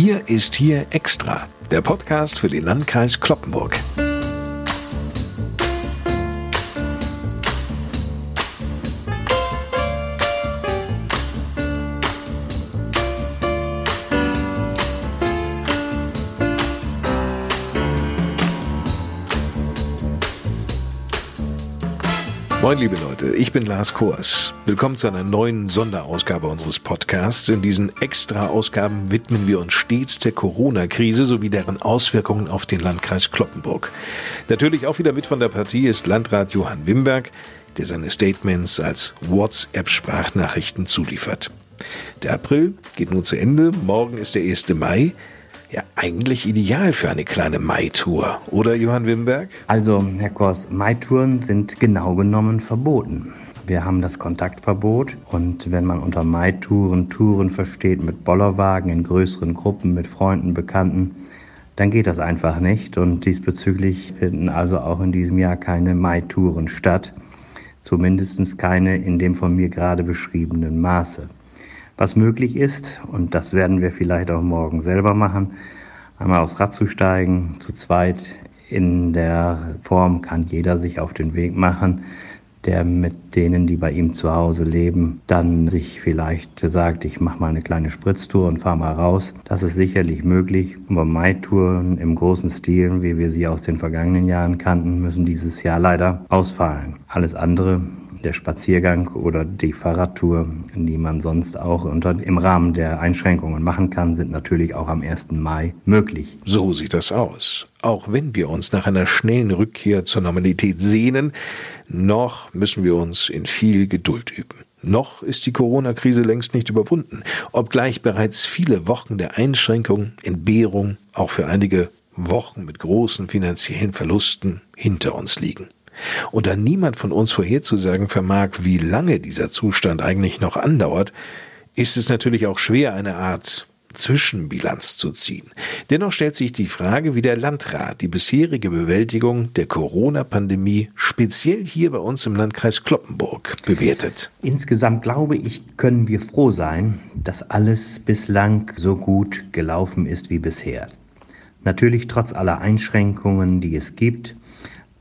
Wir ist hier extra, der Podcast für den Landkreis Kloppenburg. Moin liebe Leute, ich bin Lars Kors. Willkommen zu einer neuen Sonderausgabe unseres Podcasts. In diesen Extra-Ausgaben widmen wir uns stets der Corona-Krise sowie deren Auswirkungen auf den Landkreis Kloppenburg. Natürlich auch wieder mit von der Partie ist Landrat Johann Wimberg, der seine Statements als WhatsApp-Sprachnachrichten zuliefert. Der April geht nun zu Ende, morgen ist der 1. Mai. Ja, eigentlich ideal für eine kleine Mai-Tour, oder Johann Wimberg? Also, Herr Kors, Mai-Touren sind genau genommen verboten. Wir haben das Kontaktverbot und wenn man unter Mai-Touren Touren versteht mit Bollerwagen in größeren Gruppen mit Freunden, Bekannten, dann geht das einfach nicht und diesbezüglich finden also auch in diesem Jahr keine Mai-Touren statt, zumindest keine in dem von mir gerade beschriebenen Maße. Was möglich ist, und das werden wir vielleicht auch morgen selber machen, einmal aufs Rad zu steigen, zu zweit. In der Form kann jeder sich auf den Weg machen, der mit denen, die bei ihm zu Hause leben, dann sich vielleicht sagt, ich mache mal eine kleine Spritztour und fahre mal raus. Das ist sicherlich möglich. Aber Mai-Touren im großen Stil, wie wir sie aus den vergangenen Jahren kannten, müssen dieses Jahr leider ausfallen. Alles andere der Spaziergang oder die Fahrradtour, die man sonst auch unter, im Rahmen der Einschränkungen machen kann, sind natürlich auch am 1. Mai möglich. So sieht das aus. Auch wenn wir uns nach einer schnellen Rückkehr zur Normalität sehnen, noch müssen wir uns in viel Geduld üben. Noch ist die Corona-Krise längst nicht überwunden, obgleich bereits viele Wochen der Einschränkung, Entbehrung, auch für einige Wochen mit großen finanziellen Verlusten hinter uns liegen. Und da niemand von uns vorherzusagen vermag, wie lange dieser Zustand eigentlich noch andauert, ist es natürlich auch schwer, eine Art Zwischenbilanz zu ziehen. Dennoch stellt sich die Frage, wie der Landrat die bisherige Bewältigung der Corona-Pandemie speziell hier bei uns im Landkreis Kloppenburg bewertet. Insgesamt glaube ich, können wir froh sein, dass alles bislang so gut gelaufen ist wie bisher. Natürlich trotz aller Einschränkungen, die es gibt,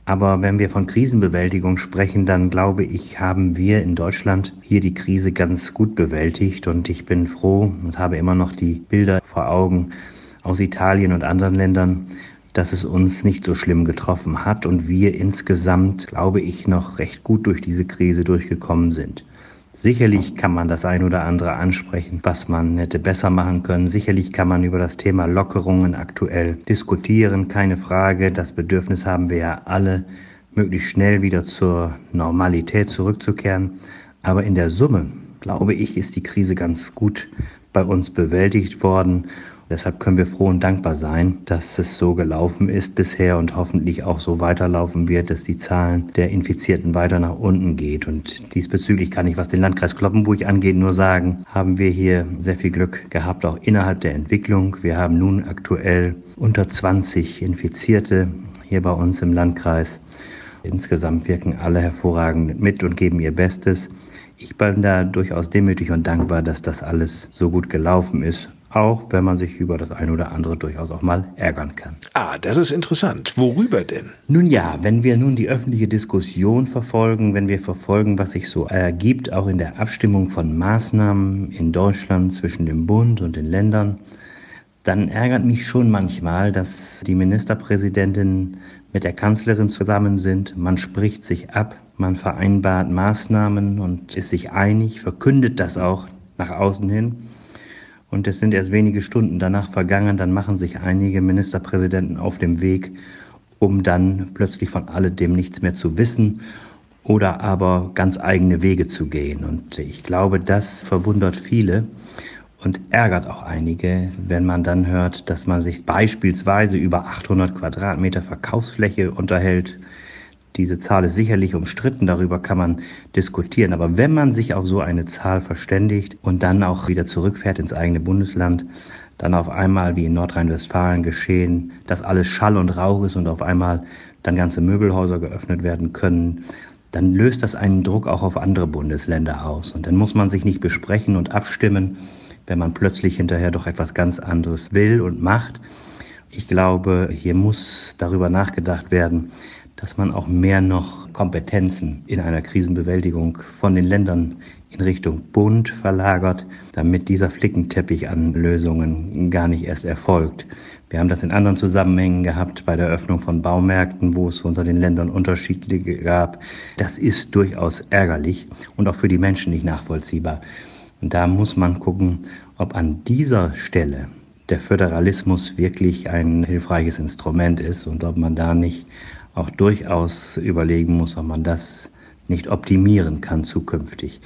aber wenn wir von Krisenbewältigung sprechen, dann glaube ich, haben wir in Deutschland hier die Krise ganz gut bewältigt. Und ich bin froh und habe immer noch die Bilder vor Augen aus Italien und anderen Ländern, dass es uns nicht so schlimm getroffen hat und wir insgesamt, glaube ich, noch recht gut durch diese Krise durchgekommen sind. Sicherlich kann man das ein oder andere ansprechen, was man hätte besser machen können. Sicherlich kann man über das Thema Lockerungen aktuell diskutieren, keine Frage. Das Bedürfnis haben wir ja alle, möglichst schnell wieder zur Normalität zurückzukehren. Aber in der Summe, glaube ich, ist die Krise ganz gut bei uns bewältigt worden Deshalb können wir froh und dankbar sein, dass es so gelaufen ist bisher und hoffentlich auch so weiterlaufen wird, dass die Zahlen der Infizierten weiter nach unten geht. Und diesbezüglich kann ich, was den Landkreis Kloppenburg angeht, nur sagen, haben wir hier sehr viel Glück gehabt, auch innerhalb der Entwicklung. Wir haben nun aktuell unter 20 Infizierte hier bei uns im Landkreis. Insgesamt wirken alle hervorragend mit und geben ihr Bestes. Ich bin da durchaus demütig und dankbar, dass das alles so gut gelaufen ist auch wenn man sich über das eine oder andere durchaus auch mal ärgern kann. Ah, das ist interessant. Worüber denn? Nun ja, wenn wir nun die öffentliche Diskussion verfolgen, wenn wir verfolgen, was sich so ergibt, auch in der Abstimmung von Maßnahmen in Deutschland zwischen dem Bund und den Ländern, dann ärgert mich schon manchmal, dass die Ministerpräsidentin mit der Kanzlerin zusammen sind. Man spricht sich ab, man vereinbart Maßnahmen und ist sich einig, verkündet das auch nach außen hin. Und es sind erst wenige Stunden danach vergangen, dann machen sich einige Ministerpräsidenten auf dem Weg, um dann plötzlich von alledem nichts mehr zu wissen oder aber ganz eigene Wege zu gehen. Und ich glaube, das verwundert viele und ärgert auch einige, wenn man dann hört, dass man sich beispielsweise über 800 Quadratmeter Verkaufsfläche unterhält diese Zahl ist sicherlich umstritten, darüber kann man diskutieren. Aber wenn man sich auf so eine Zahl verständigt und dann auch wieder zurückfährt ins eigene Bundesland, dann auf einmal wie in Nordrhein-Westfalen geschehen, dass alles Schall und Rauch ist und auf einmal dann ganze Möbelhäuser geöffnet werden können, dann löst das einen Druck auch auf andere Bundesländer aus. Und dann muss man sich nicht besprechen und abstimmen, wenn man plötzlich hinterher doch etwas ganz anderes will und macht. Ich glaube, hier muss darüber nachgedacht werden, dass man auch mehr noch Kompetenzen in einer Krisenbewältigung von den Ländern in Richtung Bund verlagert, damit dieser Flickenteppich an Lösungen gar nicht erst erfolgt. Wir haben das in anderen Zusammenhängen gehabt, bei der Öffnung von Baumärkten, wo es unter den Ländern Unterschiede gab. Das ist durchaus ärgerlich und auch für die Menschen nicht nachvollziehbar. Und da muss man gucken, ob an dieser Stelle der Föderalismus wirklich ein hilfreiches Instrument ist und ob man da nicht auch durchaus überlegen muss, ob man das nicht optimieren kann zukünftig.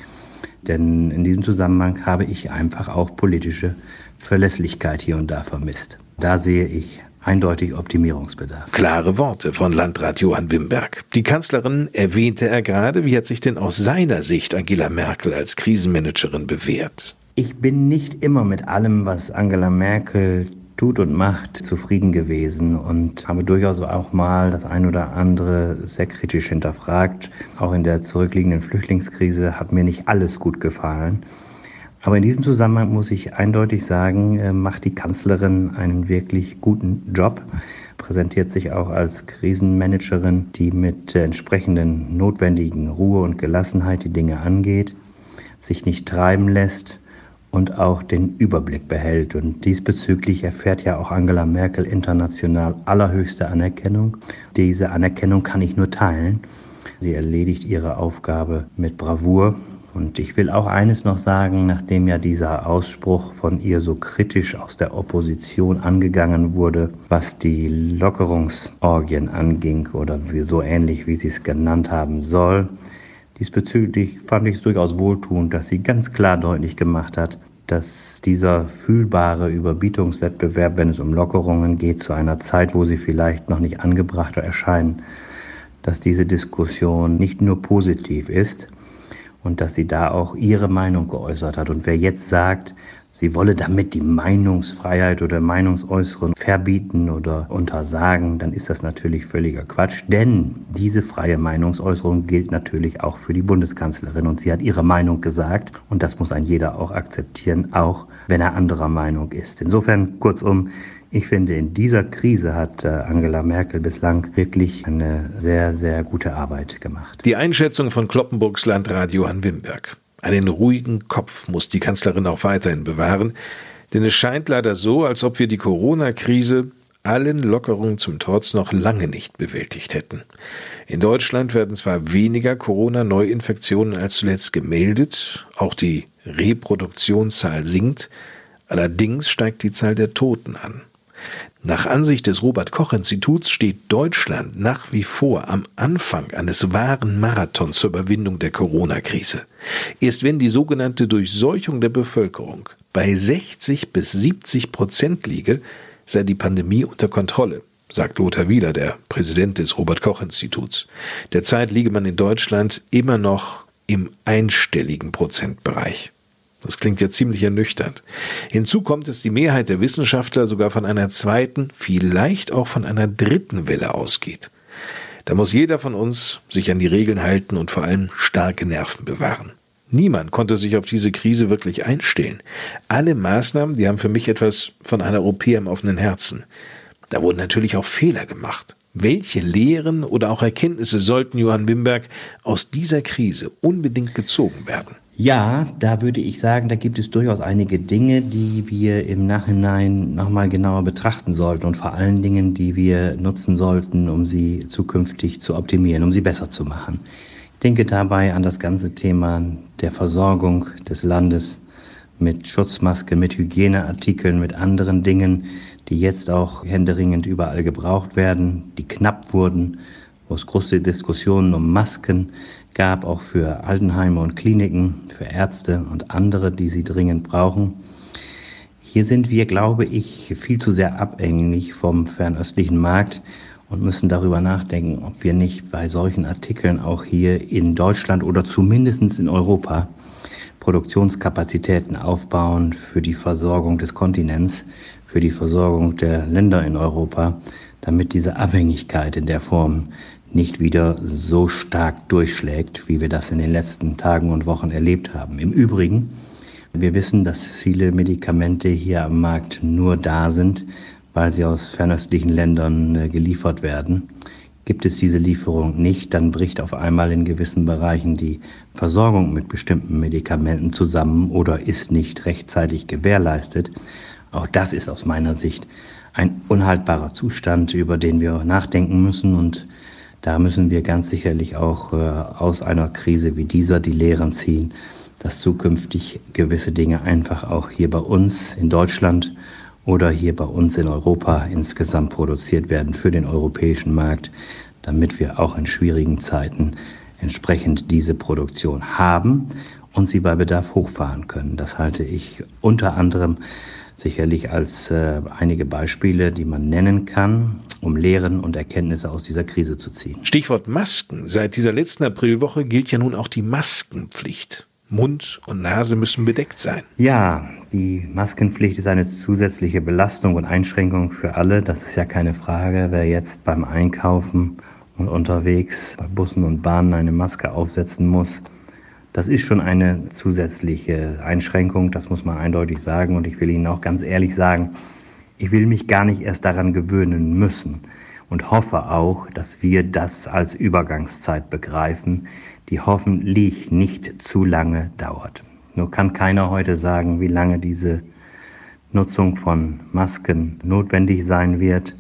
Denn in diesem Zusammenhang habe ich einfach auch politische Verlässlichkeit hier und da vermisst. Da sehe ich eindeutig Optimierungsbedarf. Klare Worte von Landrat Johann Wimberg. Die Kanzlerin erwähnte er gerade. Wie hat sich denn aus seiner Sicht Angela Merkel als Krisenmanagerin bewährt? Ich bin nicht immer mit allem, was Angela Merkel tut und macht, zufrieden gewesen und habe durchaus auch mal das ein oder andere sehr kritisch hinterfragt. Auch in der zurückliegenden Flüchtlingskrise hat mir nicht alles gut gefallen. Aber in diesem Zusammenhang muss ich eindeutig sagen, äh, macht die Kanzlerin einen wirklich guten Job, präsentiert sich auch als Krisenmanagerin, die mit entsprechenden notwendigen Ruhe und Gelassenheit die Dinge angeht, sich nicht treiben lässt und auch den Überblick behält. Und diesbezüglich erfährt ja auch Angela Merkel international allerhöchste Anerkennung. Diese Anerkennung kann ich nur teilen. Sie erledigt ihre Aufgabe mit Bravour und ich will auch eines noch sagen, nachdem ja dieser Ausspruch von ihr so kritisch aus der Opposition angegangen wurde, was die Lockerungsorgien anging oder so ähnlich, wie sie es genannt haben soll. Diesbezüglich fand ich es durchaus wohltuend, dass sie ganz klar deutlich gemacht hat, dass dieser fühlbare Überbietungswettbewerb, wenn es um Lockerungen geht, zu einer Zeit, wo sie vielleicht noch nicht angebrachter erscheinen, dass diese Diskussion nicht nur positiv ist, und dass sie da auch ihre Meinung geäußert hat. Und wer jetzt sagt, sie wolle damit die Meinungsfreiheit oder Meinungsäußerung verbieten oder untersagen, dann ist das natürlich völliger Quatsch. Denn diese freie Meinungsäußerung gilt natürlich auch für die Bundeskanzlerin. Und sie hat ihre Meinung gesagt. Und das muss ein jeder auch akzeptieren, auch wenn er anderer Meinung ist. Insofern, kurzum, ich finde, in dieser Krise hat äh, Angela Merkel bislang wirklich eine sehr, sehr gute Arbeit gemacht. Die Einschätzung von Kloppenburgs Landrat Johann Wimberg. Einen ruhigen Kopf muss die Kanzlerin auch weiterhin bewahren, denn es scheint leider so, als ob wir die Corona-Krise allen Lockerungen zum Trotz noch lange nicht bewältigt hätten. In Deutschland werden zwar weniger Corona-Neuinfektionen als zuletzt gemeldet, auch die Reproduktionszahl sinkt, allerdings steigt die Zahl der Toten an. Nach Ansicht des Robert Koch Instituts steht Deutschland nach wie vor am Anfang eines wahren Marathons zur Überwindung der Corona-Krise. Erst wenn die sogenannte Durchseuchung der Bevölkerung bei 60 bis 70 Prozent liege, sei die Pandemie unter Kontrolle, sagt Lothar Wieler, der Präsident des Robert Koch Instituts. Derzeit liege man in Deutschland immer noch im einstelligen Prozentbereich. Das klingt ja ziemlich ernüchternd. Hinzu kommt, dass die Mehrheit der Wissenschaftler sogar von einer zweiten, vielleicht auch von einer dritten Welle ausgeht. Da muss jeder von uns sich an die Regeln halten und vor allem starke Nerven bewahren. Niemand konnte sich auf diese Krise wirklich einstellen. Alle Maßnahmen, die haben für mich etwas von einer Europäer im offenen Herzen. Da wurden natürlich auch Fehler gemacht. Welche Lehren oder auch Erkenntnisse sollten Johann Wimberg aus dieser Krise unbedingt gezogen werden? Ja, da würde ich sagen, da gibt es durchaus einige Dinge, die wir im Nachhinein nochmal genauer betrachten sollten und vor allen Dingen, die wir nutzen sollten, um sie zukünftig zu optimieren, um sie besser zu machen. Ich denke dabei an das ganze Thema der Versorgung des Landes mit Schutzmasken, mit Hygieneartikeln, mit anderen Dingen, die jetzt auch händeringend überall gebraucht werden, die knapp wurden, wo es große Diskussionen um Masken gab, auch für Altenheime und Kliniken, für Ärzte und andere, die sie dringend brauchen. Hier sind wir, glaube ich, viel zu sehr abhängig vom fernöstlichen Markt und müssen darüber nachdenken, ob wir nicht bei solchen Artikeln auch hier in Deutschland oder zumindest in Europa Produktionskapazitäten aufbauen für die Versorgung des Kontinents, für die Versorgung der Länder in Europa, damit diese Abhängigkeit in der Form nicht wieder so stark durchschlägt, wie wir das in den letzten Tagen und Wochen erlebt haben. Im Übrigen Wir wissen, dass viele Medikamente hier am Markt nur da sind, weil sie aus fernöstlichen Ländern äh, geliefert werden. Gibt es diese Lieferung nicht, dann bricht auf einmal in gewissen Bereichen die Versorgung mit bestimmten Medikamenten zusammen oder ist nicht rechtzeitig gewährleistet. Auch das ist aus meiner Sicht ein unhaltbarer Zustand, über den wir nachdenken müssen und da müssen wir ganz sicherlich auch äh, aus einer Krise wie dieser die Lehren ziehen, dass zukünftig gewisse Dinge einfach auch hier bei uns in Deutschland oder hier bei uns in Europa insgesamt produziert werden für den europäischen Markt, damit wir auch in schwierigen Zeiten entsprechend diese Produktion haben und sie bei Bedarf hochfahren können. Das halte ich unter anderem sicherlich als äh, einige Beispiele, die man nennen kann, um Lehren und Erkenntnisse aus dieser Krise zu ziehen. Stichwort Masken. Seit dieser letzten Aprilwoche gilt ja nun auch die Maskenpflicht. Mund und Nase müssen bedeckt sein. Ja, die Maskenpflicht ist eine zusätzliche Belastung und Einschränkung für alle. Das ist ja keine Frage. Wer jetzt beim Einkaufen und unterwegs bei Bussen und Bahnen eine Maske aufsetzen muss, das ist schon eine zusätzliche Einschränkung, das muss man eindeutig sagen. Und ich will Ihnen auch ganz ehrlich sagen, ich will mich gar nicht erst daran gewöhnen müssen und hoffe auch, dass wir das als Übergangszeit begreifen, die hoffentlich nicht zu lange dauert. Nur kann keiner heute sagen, wie lange diese Nutzung von Masken notwendig sein wird,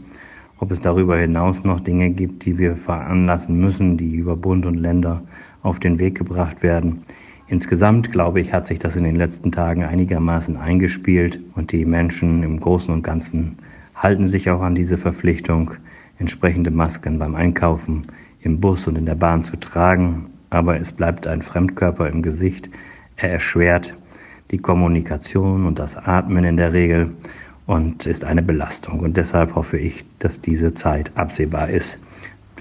ob es darüber hinaus noch Dinge gibt, die wir veranlassen müssen, die über Bund und Länder auf den Weg gebracht werden. Insgesamt, glaube ich, hat sich das in den letzten Tagen einigermaßen eingespielt und die Menschen im Großen und Ganzen halten sich auch an diese Verpflichtung, entsprechende Masken beim Einkaufen im Bus und in der Bahn zu tragen aber es bleibt ein Fremdkörper im Gesicht. Er erschwert die Kommunikation und das Atmen in der Regel und ist eine Belastung. Und deshalb hoffe ich, dass diese Zeit absehbar ist,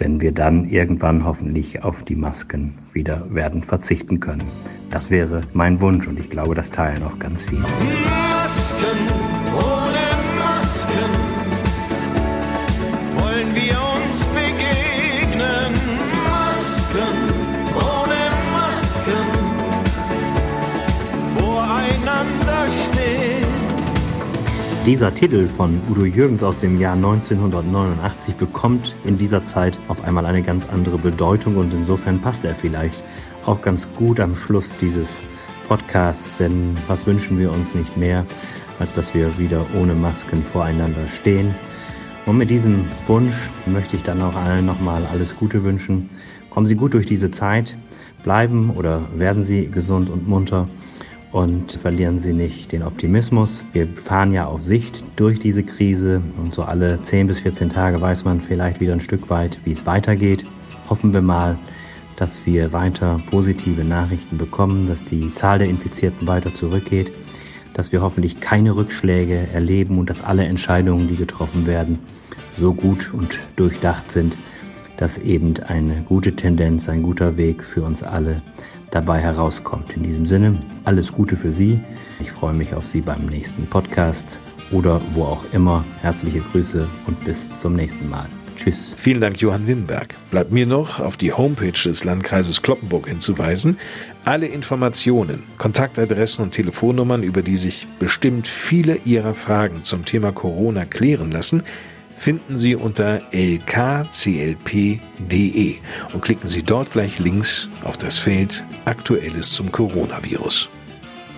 wenn wir dann irgendwann hoffentlich auf die Masken wieder werden verzichten können. Das wäre mein Wunsch und ich glaube, das teilen auch ganz viele. Masken. Dieser Titel von Udo Jürgens aus dem Jahr 1989 bekommt in dieser Zeit auf einmal eine ganz andere Bedeutung und insofern passt er vielleicht auch ganz gut am Schluss dieses Podcasts, denn was wünschen wir uns nicht mehr, als dass wir wieder ohne Masken voreinander stehen. Und mit diesem Wunsch möchte ich dann auch allen nochmal alles Gute wünschen. Kommen Sie gut durch diese Zeit, bleiben oder werden Sie gesund und munter und verlieren Sie nicht den Optimismus. Wir fahren ja auf Sicht durch diese Krise und so alle 10 bis 14 Tage weiß man vielleicht wieder ein Stück weit, wie es weitergeht. Hoffen wir mal, dass wir weiter positive Nachrichten bekommen, dass die Zahl der Infizierten weiter zurückgeht, dass wir hoffentlich keine Rückschläge erleben und dass alle Entscheidungen, die getroffen werden, so gut und durchdacht sind, dass eben eine gute Tendenz, ein guter Weg für uns alle dabei herauskommt. In diesem Sinne, alles Gute für Sie. Ich freue mich auf Sie beim nächsten Podcast oder wo auch immer. Herzliche Grüße und bis zum nächsten Mal. Tschüss. Vielen Dank, Johann Wimberg. Bleibt mir noch auf die Homepage des Landkreises Kloppenburg hinzuweisen. Alle Informationen, Kontaktadressen und Telefonnummern, über die sich bestimmt viele Ihrer Fragen zum Thema Corona klären lassen, finden Sie unter lkclp.de und klicken Sie dort gleich links auf das Feld Aktuelles zum Coronavirus.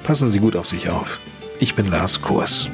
Passen Sie gut auf sich auf. Ich bin Lars Kurs.